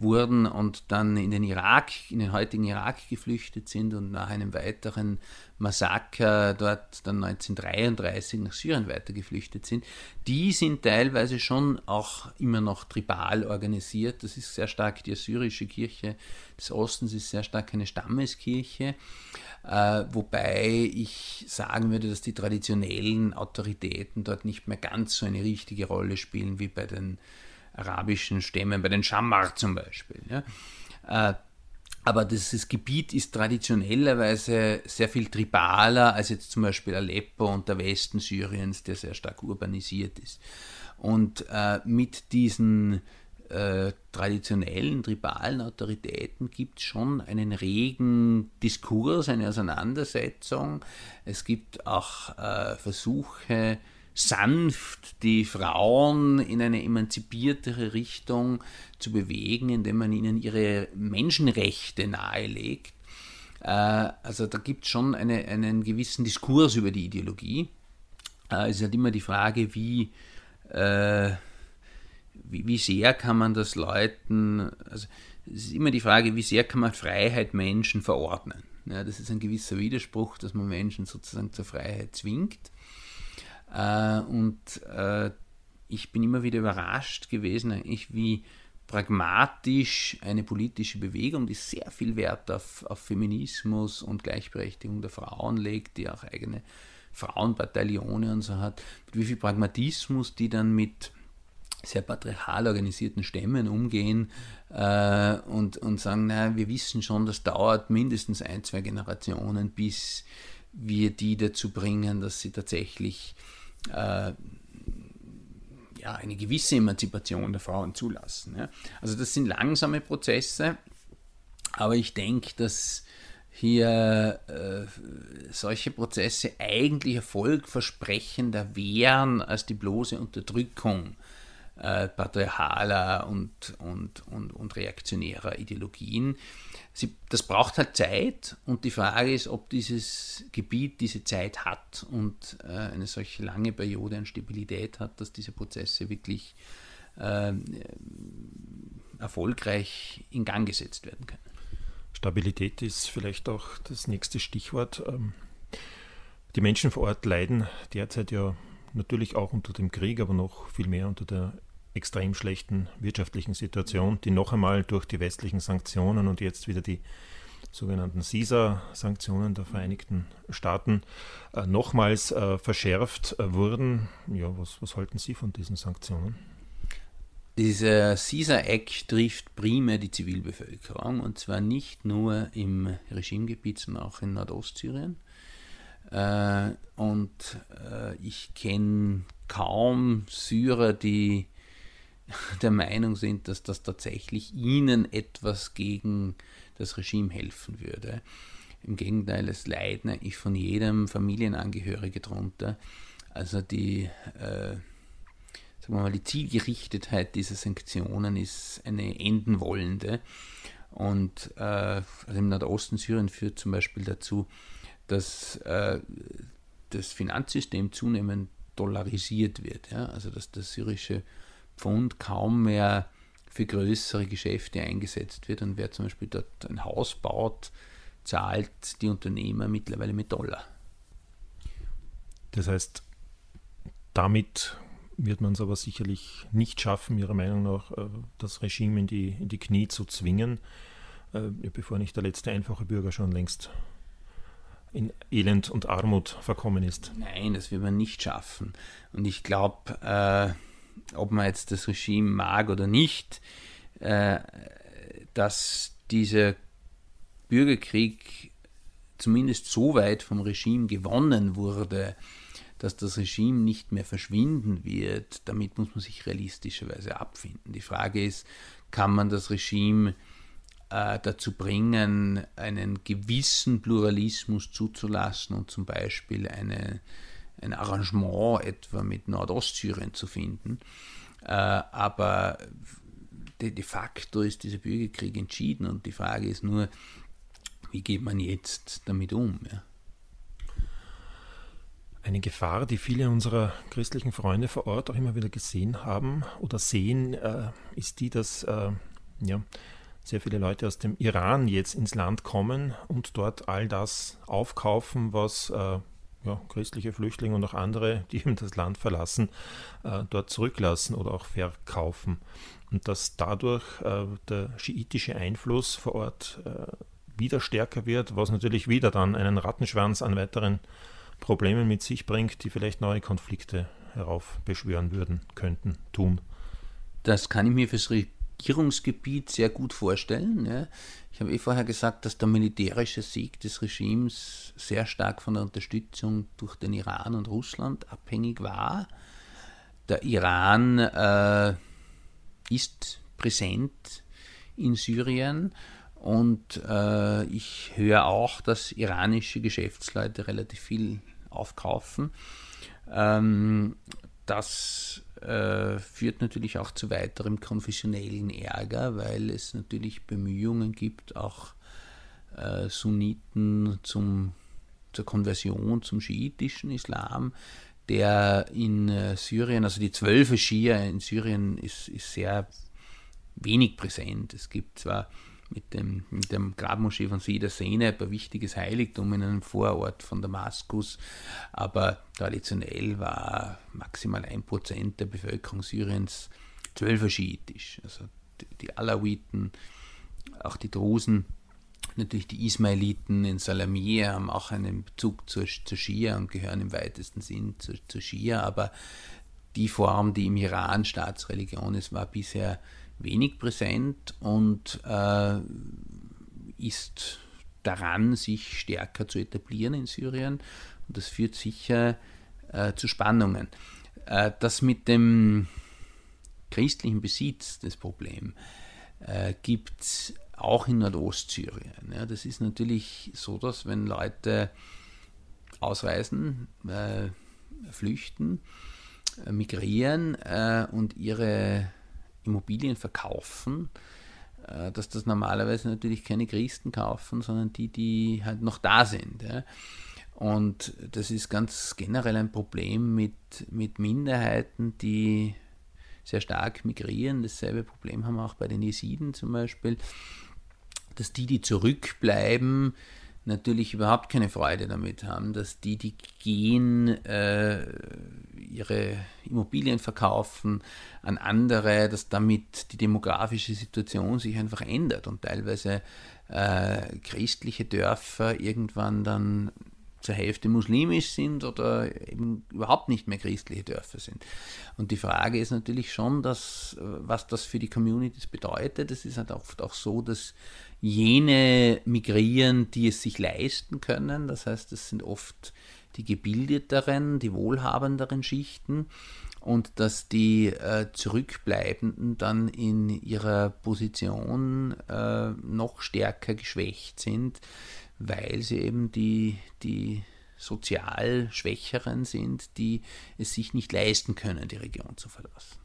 wurden und dann in den Irak, in den heutigen Irak geflüchtet sind und nach einem weiteren Massaker dort dann 1933 nach Syrien weiter geflüchtet sind, die sind teilweise schon auch immer noch tribal organisiert. Das ist sehr stark die assyrische Kirche des Ostens, ist sehr stark eine Stammeskirche, äh, wobei ich sagen würde, dass die traditionellen Autoritäten dort nicht mehr ganz so eine richtige Rolle spielen wie bei den arabischen Stämmen, bei den Schammar zum Beispiel. Ja. Äh, aber dieses Gebiet ist traditionellerweise sehr viel tribaler als jetzt zum Beispiel Aleppo und der Westen Syriens, der sehr stark urbanisiert ist. Und äh, mit diesen äh, traditionellen tribalen Autoritäten gibt es schon einen regen Diskurs, eine Auseinandersetzung. Es gibt auch äh, Versuche, sanft die Frauen in eine emanzipiertere Richtung zu bewegen, indem man ihnen ihre Menschenrechte nahelegt. Äh, also da gibt es schon eine, einen gewissen Diskurs über die Ideologie. Äh, es ist halt immer die Frage, wie, äh, wie, wie, sehr kann man das Leuten, also es ist immer die Frage, wie sehr kann man Freiheit Menschen verordnen. Ja, das ist ein gewisser Widerspruch, dass man Menschen sozusagen zur Freiheit zwingt. Äh, und äh, ich bin immer wieder überrascht gewesen, eigentlich wie pragmatisch eine politische Bewegung, die sehr viel Wert auf, auf Feminismus und Gleichberechtigung der Frauen legt, die auch eigene Frauenbataillone und so hat, wie viel Pragmatismus die dann mit sehr patriarchal organisierten Stämmen umgehen äh, und, und sagen, naja, wir wissen schon, das dauert mindestens ein, zwei Generationen, bis wir die dazu bringen, dass sie tatsächlich äh, ja, eine gewisse Emanzipation der Frauen zulassen. Ja. Also das sind langsame Prozesse, aber ich denke, dass hier äh, solche Prozesse eigentlich erfolgversprechender wären als die bloße Unterdrückung äh, patriarchaler und, und, und, und reaktionärer Ideologien. Sie, das braucht halt Zeit und die Frage ist, ob dieses Gebiet diese Zeit hat und äh, eine solche lange Periode an Stabilität hat, dass diese Prozesse wirklich äh, erfolgreich in Gang gesetzt werden können. Stabilität ist vielleicht auch das nächste Stichwort. Ähm, die Menschen vor Ort leiden derzeit ja natürlich auch unter dem Krieg, aber noch viel mehr unter der extrem schlechten wirtschaftlichen Situation, die noch einmal durch die westlichen Sanktionen und jetzt wieder die sogenannten CISA-Sanktionen der Vereinigten Staaten äh, nochmals äh, verschärft äh, wurden. Ja, was, was halten Sie von diesen Sanktionen? Dieser CISA-Act trifft primär die Zivilbevölkerung und zwar nicht nur im Regimegebiet, sondern auch in Nordostsyrien. Äh, und äh, ich kenne kaum Syrer, die der Meinung sind, dass das tatsächlich ihnen etwas gegen das Regime helfen würde. Im Gegenteil, es leiden eigentlich von jedem Familienangehörige drunter. Also die, äh, sagen wir mal, die Zielgerichtetheit dieser Sanktionen ist eine endenwollende. Und äh, also im Nordosten Syrien führt zum Beispiel dazu, dass äh, das Finanzsystem zunehmend dollarisiert wird. Ja? Also dass der syrische Pfund kaum mehr für größere Geschäfte eingesetzt wird und wer zum Beispiel dort ein Haus baut, zahlt die Unternehmer mittlerweile mit Dollar. Das heißt, damit wird man es aber sicherlich nicht schaffen, Ihrer Meinung nach, äh, das Regime in die, in die Knie zu zwingen, äh, bevor nicht der letzte einfache Bürger schon längst in Elend und Armut verkommen ist. Nein, das wird man nicht schaffen. Und ich glaube, äh, ob man jetzt das Regime mag oder nicht, äh, dass dieser Bürgerkrieg zumindest so weit vom Regime gewonnen wurde, dass das Regime nicht mehr verschwinden wird, damit muss man sich realistischerweise abfinden. Die Frage ist, kann man das Regime äh, dazu bringen, einen gewissen Pluralismus zuzulassen und zum Beispiel eine, ein Arrangement etwa mit Nordostsyrien zu finden. Äh, aber de, facto ist dieser Bürgerkrieg entschieden und die Frage ist nur, wie geht man jetzt damit um? Ja? Eine Gefahr, die viele unserer christlichen Freunde vor Ort auch immer wieder gesehen haben oder sehen, äh, ist die, dass äh, ja, sehr viele Leute aus dem Iran jetzt ins Land kommen und dort all das aufkaufen, was ja, christliche Flüchtlinge und auch andere, die eben das Land verlassen, äh, dort zurücklassen oder auch verkaufen. Und dass dadurch äh, der schiitische Einfluss vor Ort äh, wieder stärker wird, was natürlich wieder dann einen Rattenschwanz an weiteren Problemen mit sich bringt, die vielleicht neue Konflikte heraufbeschwören würden, könnten, tun. Das kann ich mir fürs Regierungsgebiet sehr gut vorstellen. Ja. Ich habe eh vorher gesagt, dass der militärische Sieg des Regimes sehr stark von der Unterstützung durch den Iran und Russland abhängig war. Der Iran äh, ist präsent in Syrien und äh, ich höre auch, dass iranische Geschäftsleute relativ viel aufkaufen. Ähm, das äh, führt natürlich auch zu weiterem konfessionellen Ärger, weil es natürlich Bemühungen gibt, auch äh, Sunniten zum, zur Konversion zum schiitischen Islam, der in äh, Syrien, also die zwölfe Schia in Syrien ist, ist sehr wenig präsent. Es gibt zwar mit dem, mit dem Grabmoschee von Seder Sene, ein wichtiges Heiligtum in einem Vorort von Damaskus. Aber traditionell war maximal ein Prozent der Bevölkerung Syriens zwölferschiitisch. Also die, Alawiten, auch die Drusen, natürlich die Ismailiten in Salamir haben auch einen Bezug zur, zur Schia und gehören im weitesten Sinn zur, zur Schia, aber die Form, die im Iran Staatsreligion ist, war bisher wenig präsent und äh, ist daran, sich stärker zu etablieren in Syrien. Und das führt sicher äh, zu Spannungen. Äh, das mit dem christlichen Besitz, das Problem, äh, gibt es auch in Nordostsyrien. Ja, das ist natürlich so, dass wenn Leute ausreisen, äh, flüchten, äh, migrieren und ihre Immobilien verkaufen, äh, dass das normalerweise natürlich keine Christen kaufen, sondern die, die halt noch da sind. Und das ist ganz generell ein Problem mit, mit Minderheiten, die sehr stark migrieren. Dasselbe Problem haben wir auch bei den Jesiden zum Beispiel, dass die, die zurückbleiben, natürlich überhaupt keine Freude damit haben, dass die, die gehen, äh, ihre Immobilien verkaufen an andere, dass damit die demografische Situation sich einfach ändert und teilweise äh, christliche Dörfer irgendwann dann zur Hälfte muslimisch sind oder eben überhaupt nicht mehr christliche Dörfer sind. Und die Frage ist natürlich schon, dass, was das für die Communities bedeutet. Es ist halt oft auch so, dass jene migrieren, die es sich leisten können. Das heißt, es sind oft die gebildeteren, die wohlhabenderen Schichten und dass die äh, Zurückbleibenden dann in ihrer Position äh, noch stärker geschwächt sind, weil sie eben die, die sozial Schwächeren sind, die es sich nicht leisten können, die Region zu verlassen.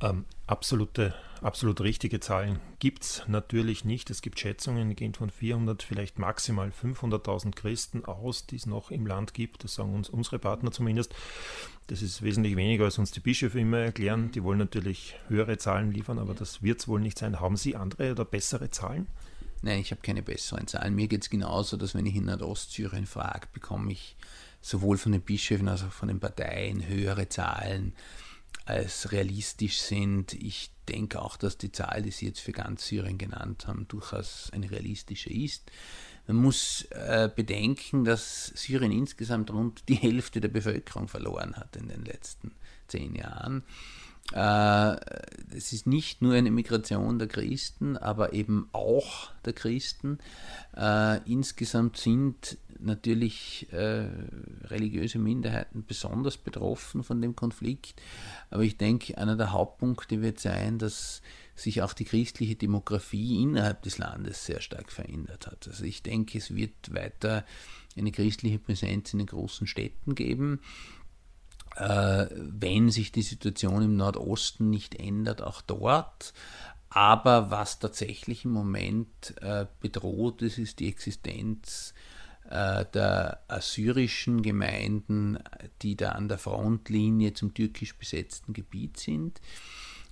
Ähm, absolute, absolut richtige Zahlen gibt es natürlich nicht. Es gibt Schätzungen, die gehen von 400, vielleicht maximal 500.000 Christen aus, die es noch im Land gibt. Das sagen uns unsere Partner zumindest. Das ist wesentlich weniger, als uns die Bischöfe immer erklären. Die wollen natürlich höhere Zahlen liefern, aber das wird es wohl nicht sein. Haben Sie andere oder bessere Zahlen? Nein, ich habe keine besseren Zahlen. Mir geht es genauso, dass wenn ich in Nordostsyrien frage, bekomme ich sowohl von den Bischöfen als auch von den Parteien höhere Zahlen als realistisch sind. Ich denke auch, dass die Zahl, die Sie jetzt für ganz Syrien genannt haben, durchaus eine realistische ist. Man muss äh, bedenken, dass Syrien insgesamt rund die Hälfte der Bevölkerung verloren hat in den letzten zehn Jahren. Äh, es ist nicht nur eine Migration der Christen, aber eben auch der Christen. Äh, insgesamt sind natürlich äh, religiöse Minderheiten besonders betroffen von dem Konflikt. Aber ich denke, einer der Hauptpunkte wird sein, dass sich auch die christliche Demografie innerhalb des Landes sehr stark verändert hat. Also ich denke, es wird weiter eine christliche Präsenz in den großen Städten geben wenn sich die Situation im Nordosten nicht ändert, auch dort. Aber was tatsächlich im Moment äh, bedroht ist, ist die Existenz äh, der assyrischen Gemeinden, die da an der Frontlinie zum türkisch besetzten Gebiet sind.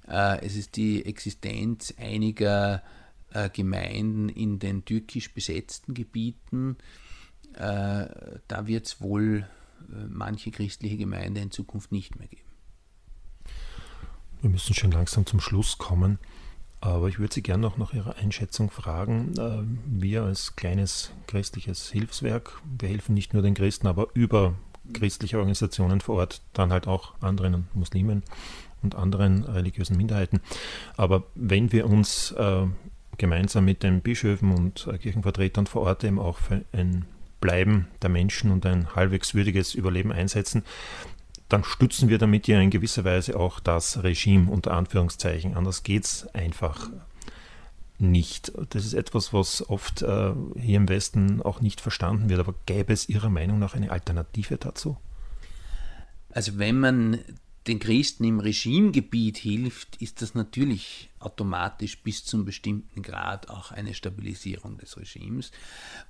Äh, es ist die Existenz einiger äh, Gemeinden in den türkisch besetzten Gebieten. Äh, da wird es wohl äh, manche christliche Gemeinde in Zukunft nicht mehr geben. Wir müssen schon langsam zum Schluss kommen, aber ich würde Sie gerne noch nach Ihrer Einschätzung fragen. Äh, wir als kleines christliches Hilfswerk, wir helfen nicht nur den Christen, aber über christliche Organisationen vor Ort, dann halt auch anderen Muslimen und anderen religiösen Minderheiten. Aber wenn wir uns äh, gemeinsam mit den Bischöfen und Kirchenvertretern vor Ort eben auch für ein Bleiben der Menschen und ein halbwegs würdiges Überleben einsetzen, dann stützen wir damit ja in gewisser Weise auch das Regime unter Anführungszeichen. Anders geht es einfach nicht. Das ist etwas, was oft äh, hier im Westen auch nicht verstanden wird. Aber gäbe es Ihrer Meinung nach eine Alternative dazu? Also wenn man den Christen im Regimegebiet hilft, ist das natürlich automatisch bis zum bestimmten Grad auch eine Stabilisierung des Regimes.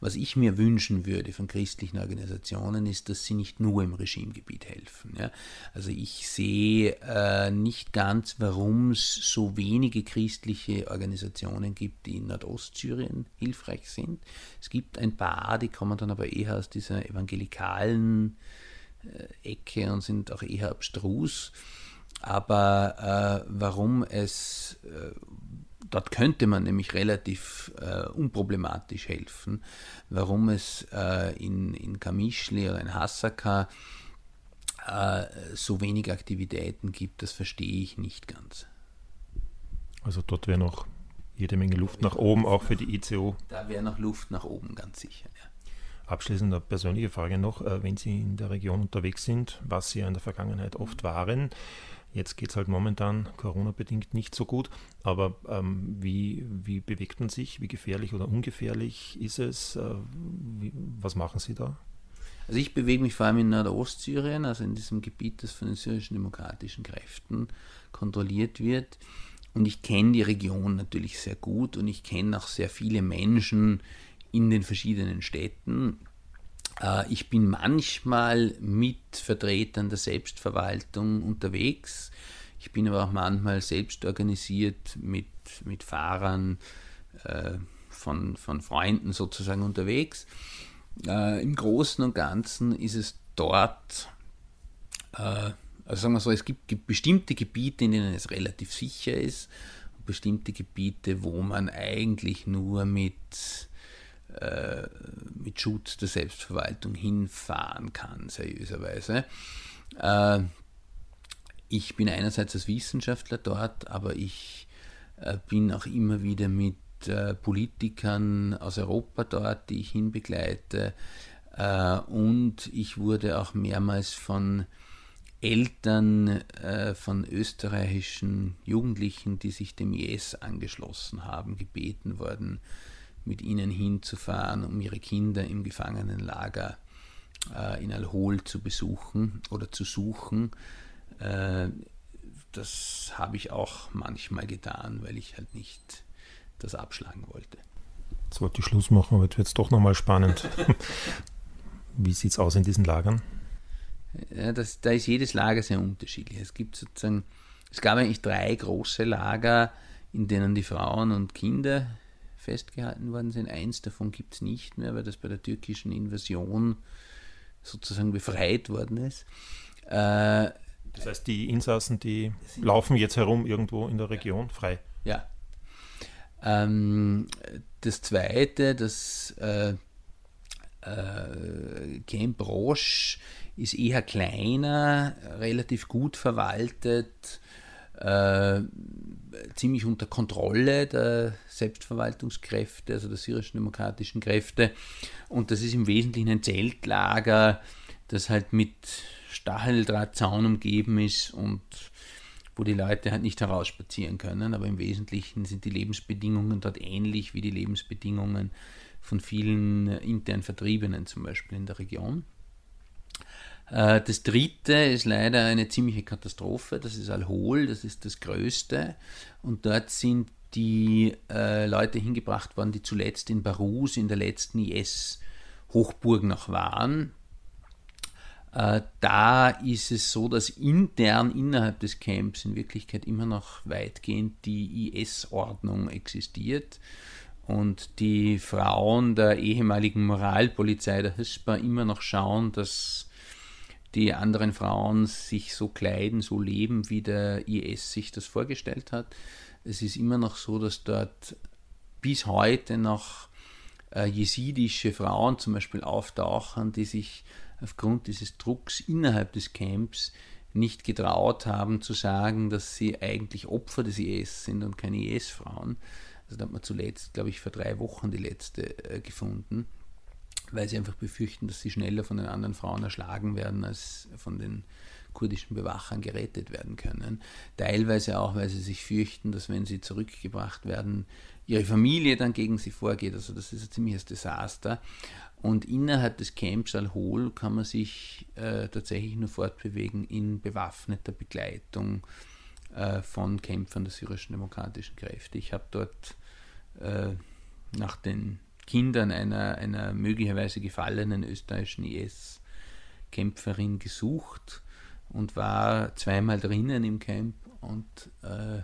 Was ich mir wünschen würde von christlichen Organisationen ist, dass sie nicht nur im Regimegebiet helfen. Ja? Also ich sehe äh, nicht ganz, warum es so wenige christliche Organisationen gibt, die in Nordostsyrien hilfreich sind. Es gibt ein paar, die kommen dann aber eher aus dieser evangelikalen äh, Ecke und sind auch eher abstrus. Aber äh, warum es, äh, dort könnte man nämlich relativ äh, unproblematisch helfen, warum es äh, in, in Kamischli oder in Hasaka äh, so wenig Aktivitäten gibt, das verstehe ich nicht ganz. Also dort wäre noch jede Menge Luft nach oben, auch für die ICO. Da wäre noch Luft nach oben, ganz sicher. Ja. Abschließend eine persönliche Frage noch, äh, wenn Sie in der Region unterwegs sind, was Sie ja in der Vergangenheit oft waren. Jetzt geht es halt momentan Corona-bedingt nicht so gut, aber ähm, wie, wie bewegt man sich? Wie gefährlich oder ungefährlich ist es? Äh, wie, was machen Sie da? Also ich bewege mich vor allem in Nordostsyrien, also in diesem Gebiet, das von den syrischen demokratischen Kräften kontrolliert wird. Und ich kenne die Region natürlich sehr gut und ich kenne auch sehr viele Menschen, in den verschiedenen Städten. Äh, ich bin manchmal mit Vertretern der Selbstverwaltung unterwegs. Ich bin aber auch manchmal selbst organisiert mit, mit Fahrern äh, von, von Freunden sozusagen unterwegs. Äh, Im Großen und Ganzen ist es dort, also sagen wir so, es gibt bestimmte Gebiete, in denen es relativ sicher ist, bestimmte Gebiete, wo man eigentlich nur mit äh, mit Schutz der Selbstverwaltung hinfahren kann, seriöserweise. Äh, ich bin einerseits als Wissenschaftler dort, aber ich äh, bin auch immer wieder mit äh, Politikern aus Europa dort, die ich hinbegleite. Äh, und ich wurde auch mehrmals von Eltern äh, von österreichischen Jugendlichen, die sich dem IS angeschlossen haben, gebeten worden, mit ihnen hinzufahren, um ihre Kinder im Gefangenenlager äh, in Al-Hol zu besuchen oder zu suchen. Äh, das habe ich auch manchmal getan, weil ich halt nicht das abschlagen wollte. Jetzt wollte ich Schluss machen, aber jetzt wird es doch nochmal spannend. Wie sieht es aus in diesen Lagern? Ja, das, da ist jedes Lager sehr unterschiedlich. Es gibt sozusagen, es gab eigentlich drei große Lager, in denen die Frauen und Kinder festgehalten worden sind. Eins davon gibt es nicht mehr, weil das bei der türkischen Invasion sozusagen befreit worden ist. Äh, das heißt, die Insassen, die laufen jetzt herum irgendwo in der Region frei. Ja. Ähm, das zweite, das äh, äh, Camp Roche ist eher kleiner, relativ gut verwaltet, äh, ziemlich unter Kontrolle der Selbstverwaltungskräfte, also der syrischen demokratischen Kräfte. Und das ist im Wesentlichen ein Zeltlager, das halt mit Stacheldrahtzaun umgeben ist und wo die Leute halt nicht herausspazieren können. Aber im Wesentlichen sind die Lebensbedingungen dort ähnlich wie die Lebensbedingungen von vielen intern Vertriebenen zum Beispiel in der Region. Äh, das dritte ist leider eine ziemliche Katastrophe. Das ist Al-Hol, das ist das größte. Und dort sind die äh, Leute hingebracht worden, die zuletzt in Barus in der letzten IS-Hochburg noch waren. Äh, da ist es so, dass intern innerhalb des Camps in Wirklichkeit immer noch weitgehend die IS-Ordnung existiert und die Frauen der ehemaligen Moralpolizei der Hispa immer noch schauen, dass die anderen Frauen sich so kleiden, so leben, wie der IS sich das vorgestellt hat. Es ist immer noch so, dass dort bis heute noch äh, jesidische Frauen zum Beispiel auftauchen, die sich aufgrund dieses Drucks innerhalb des Camps nicht getraut haben zu sagen, dass sie eigentlich Opfer des IS sind und keine IS-Frauen. Also da hat man zuletzt, glaube ich, vor drei Wochen die letzte äh, gefunden, weil sie einfach befürchten, dass sie schneller von den anderen Frauen erschlagen werden, als von den kurdischen Bewachern gerettet werden können. Teilweise auch, weil sie sich fürchten, dass wenn sie zurückgebracht werden, ihre Familie dann gegen sie vorgeht. Also das ist ein ziemliches Desaster. Und innerhalb des Camps Al-Hol kann man sich äh, tatsächlich nur fortbewegen in bewaffneter Begleitung äh, von Kämpfern der syrischen demokratischen Kräfte. Ich habe dort äh, nach den Kindern einer, einer möglicherweise gefallenen österreichischen IS-Kämpferin gesucht und war zweimal drinnen im Camp und äh,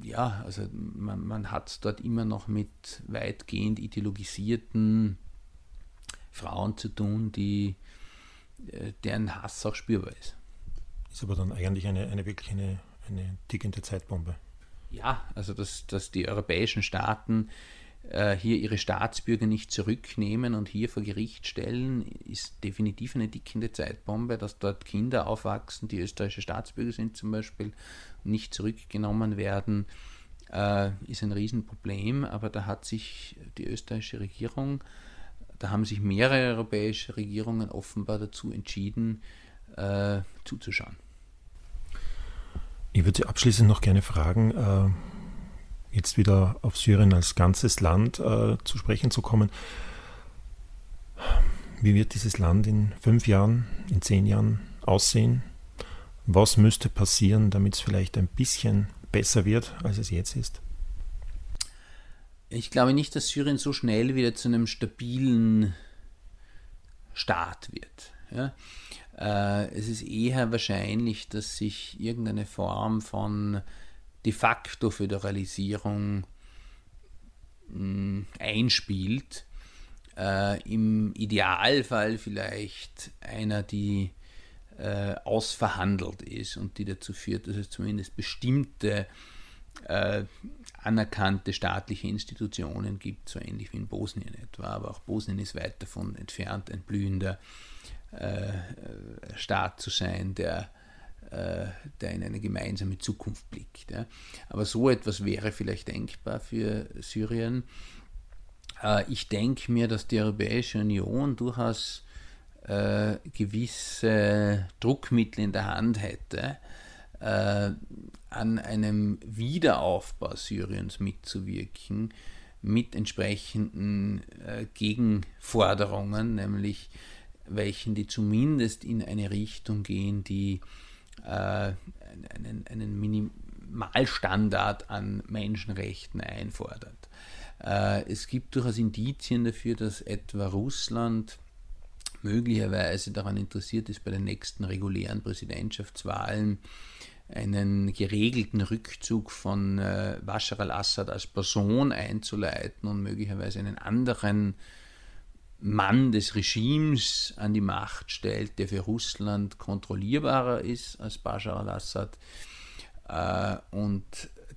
ja, also man, man hat es dort immer noch mit weitgehend ideologisierten Frauen zu tun, die, äh, deren Hass auch spürbar ist. Ist aber dann eigentlich eine, eine wirklich eine, eine tickende Zeitbombe. Ja, also dass, dass die europäischen Staaten hier ihre Staatsbürger nicht zurücknehmen und hier vor Gericht stellen, ist definitiv eine dickende Zeitbombe, dass dort Kinder aufwachsen, die österreichische Staatsbürger sind zum Beispiel, nicht zurückgenommen werden, äh, ist ein Riesenproblem. Aber da hat sich die österreichische Regierung, da haben sich mehrere europäische Regierungen offenbar dazu entschieden, äh, zuzuschauen. Ich würde Sie abschließend noch gerne fragen, äh, jetzt wieder auf Syrien als ganzes Land äh, zu sprechen zu kommen. Wie wird dieses Land in fünf Jahren, in zehn Jahren aussehen? Was müsste passieren, damit es vielleicht ein bisschen besser wird, als es jetzt ist? Ich glaube nicht, dass Syrien so schnell wieder zu einem stabilen Staat wird. Ja? Äh, es ist eher wahrscheinlich, dass sich irgendeine Form von de facto Föderalisierung hm, einspielt. Äh, Im Idealfall vielleicht einer, die äh, ausverhandelt ist und die dazu führt, dass es zumindest bestimmte äh, anerkannte staatliche Institutionen gibt, so ähnlich wie in Bosnien etwa. Aber auch Bosnien ist weit davon entfernt, ein blühender äh, Staat zu sein, der der in eine gemeinsame Zukunft blickt. Aber so etwas wäre vielleicht denkbar für Syrien. Äh, ich denke mir, dass die Europäische Union durchaus äh, gewisse Druckmittel in der Hand hätte, an einem Wiederaufbau Syriens mitzuwirken, mit entsprechenden äh, Gegenforderungen, nämlich welchen, die zumindest in eine Richtung gehen, die äh, einen, einen Minimalstandard an Menschenrechten einfordert. Äh, es gibt durchaus Indizien dafür, dass etwa Russland möglicherweise daran interessiert ist, bei den nächsten regulären Präsidentschaftswahlen einen geregelten Rückzug von äh, Bashar al-Assad als Person einzuleiten und möglicherweise einen anderen Mann des Regimes an die Macht stellt, der für Russland kontrollierbarer ist als Bashar al-Assad äh, und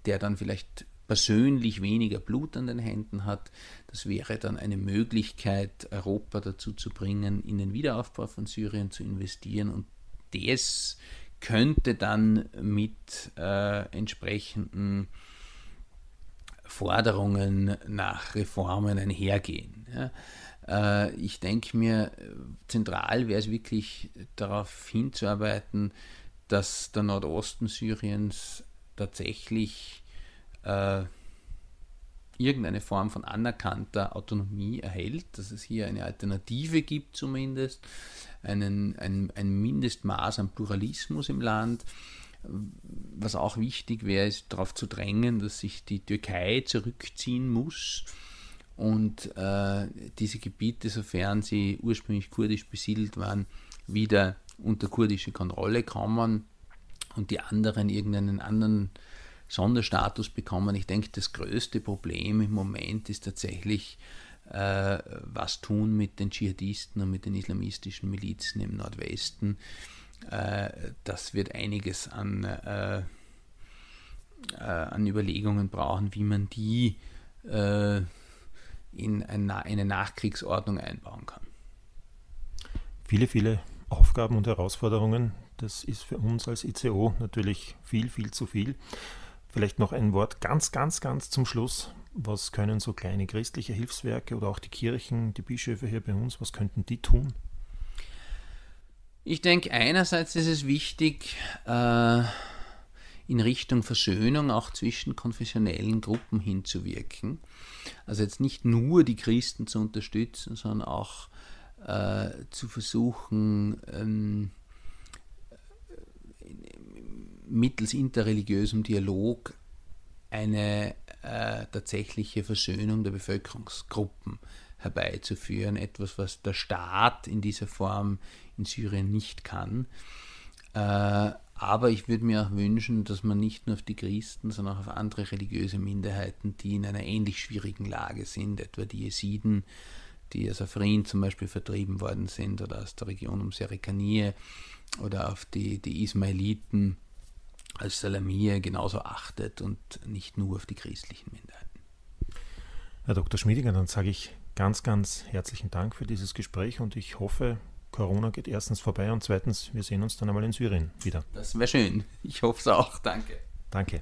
der dann vielleicht persönlich weniger Blut an den Händen hat. Das wäre dann eine Möglichkeit, Europa dazu zu bringen, in den Wiederaufbau von Syrien zu investieren. Und das könnte dann mit äh, entsprechenden Forderungen nach Reformen einhergehen. Ja. Äh, ich denke mir, zentral wäre es wirklich darauf hinzuarbeiten, dass der Nordosten Syriens tatsächlich äh, irgendeine Form von anerkannter Autonomie erhält, dass es hier eine Alternative gibt zumindest, einen, ein, ein Mindestmaß an Pluralismus im Land. Was auch wichtig wäre, ist darauf zu drängen, dass sich die Türkei zurückziehen muss und äh, diese Gebiete, sofern sie ursprünglich kurdisch besiedelt waren, wieder unter kurdische Kontrolle kommen und die anderen irgendeinen anderen Sonderstatus bekommen. Ich denke, das größte Problem im Moment ist tatsächlich, äh, was tun mit den Dschihadisten und mit den islamistischen Milizen im Nordwesten. Äh, das wird einiges an, äh, äh an Überlegungen brauchen, wie man die äh, in eine Nachkriegsordnung einbauen kann. Viele, viele Aufgaben und Herausforderungen. Das ist für uns als ICO natürlich viel, viel zu viel. Vielleicht noch ein Wort ganz, ganz, ganz zum Schluss. Was können so kleine christliche Hilfswerke oder auch die Kirchen, die Bischöfe hier bei uns, was könnten die tun? Ich denke, einerseits ist es wichtig, äh, in Richtung Versöhnung auch zwischen konfessionellen Gruppen hinzuwirken. Also jetzt nicht nur die Christen zu unterstützen, sondern auch äh, zu versuchen, ähm, mittels interreligiösem Dialog eine äh, tatsächliche Versöhnung der Bevölkerungsgruppen herbeizuführen. Etwas, was der Staat in dieser Form in Syrien nicht kann. Äh, aber ich würde mir auch wünschen, dass man nicht nur auf die Christen, sondern auch auf andere religiöse Minderheiten, die in einer ähnlich schwierigen Lage sind, etwa die Jesiden, die aus Afrin zum Beispiel vertrieben worden sind oder aus der Region um Serikanie oder auf die, die Ismailiten, als Salamir genauso achtet und nicht nur auf die christlichen Minderheiten. Herr Dr. Schmiediger, dann sage ich ganz, ganz herzlichen Dank für dieses Gespräch und ich hoffe, Corona geht erstens vorbei und zweitens, wir sehen uns dann einmal in Syrien wieder. Das wäre schön. Ich hoffe es auch. Danke. Danke.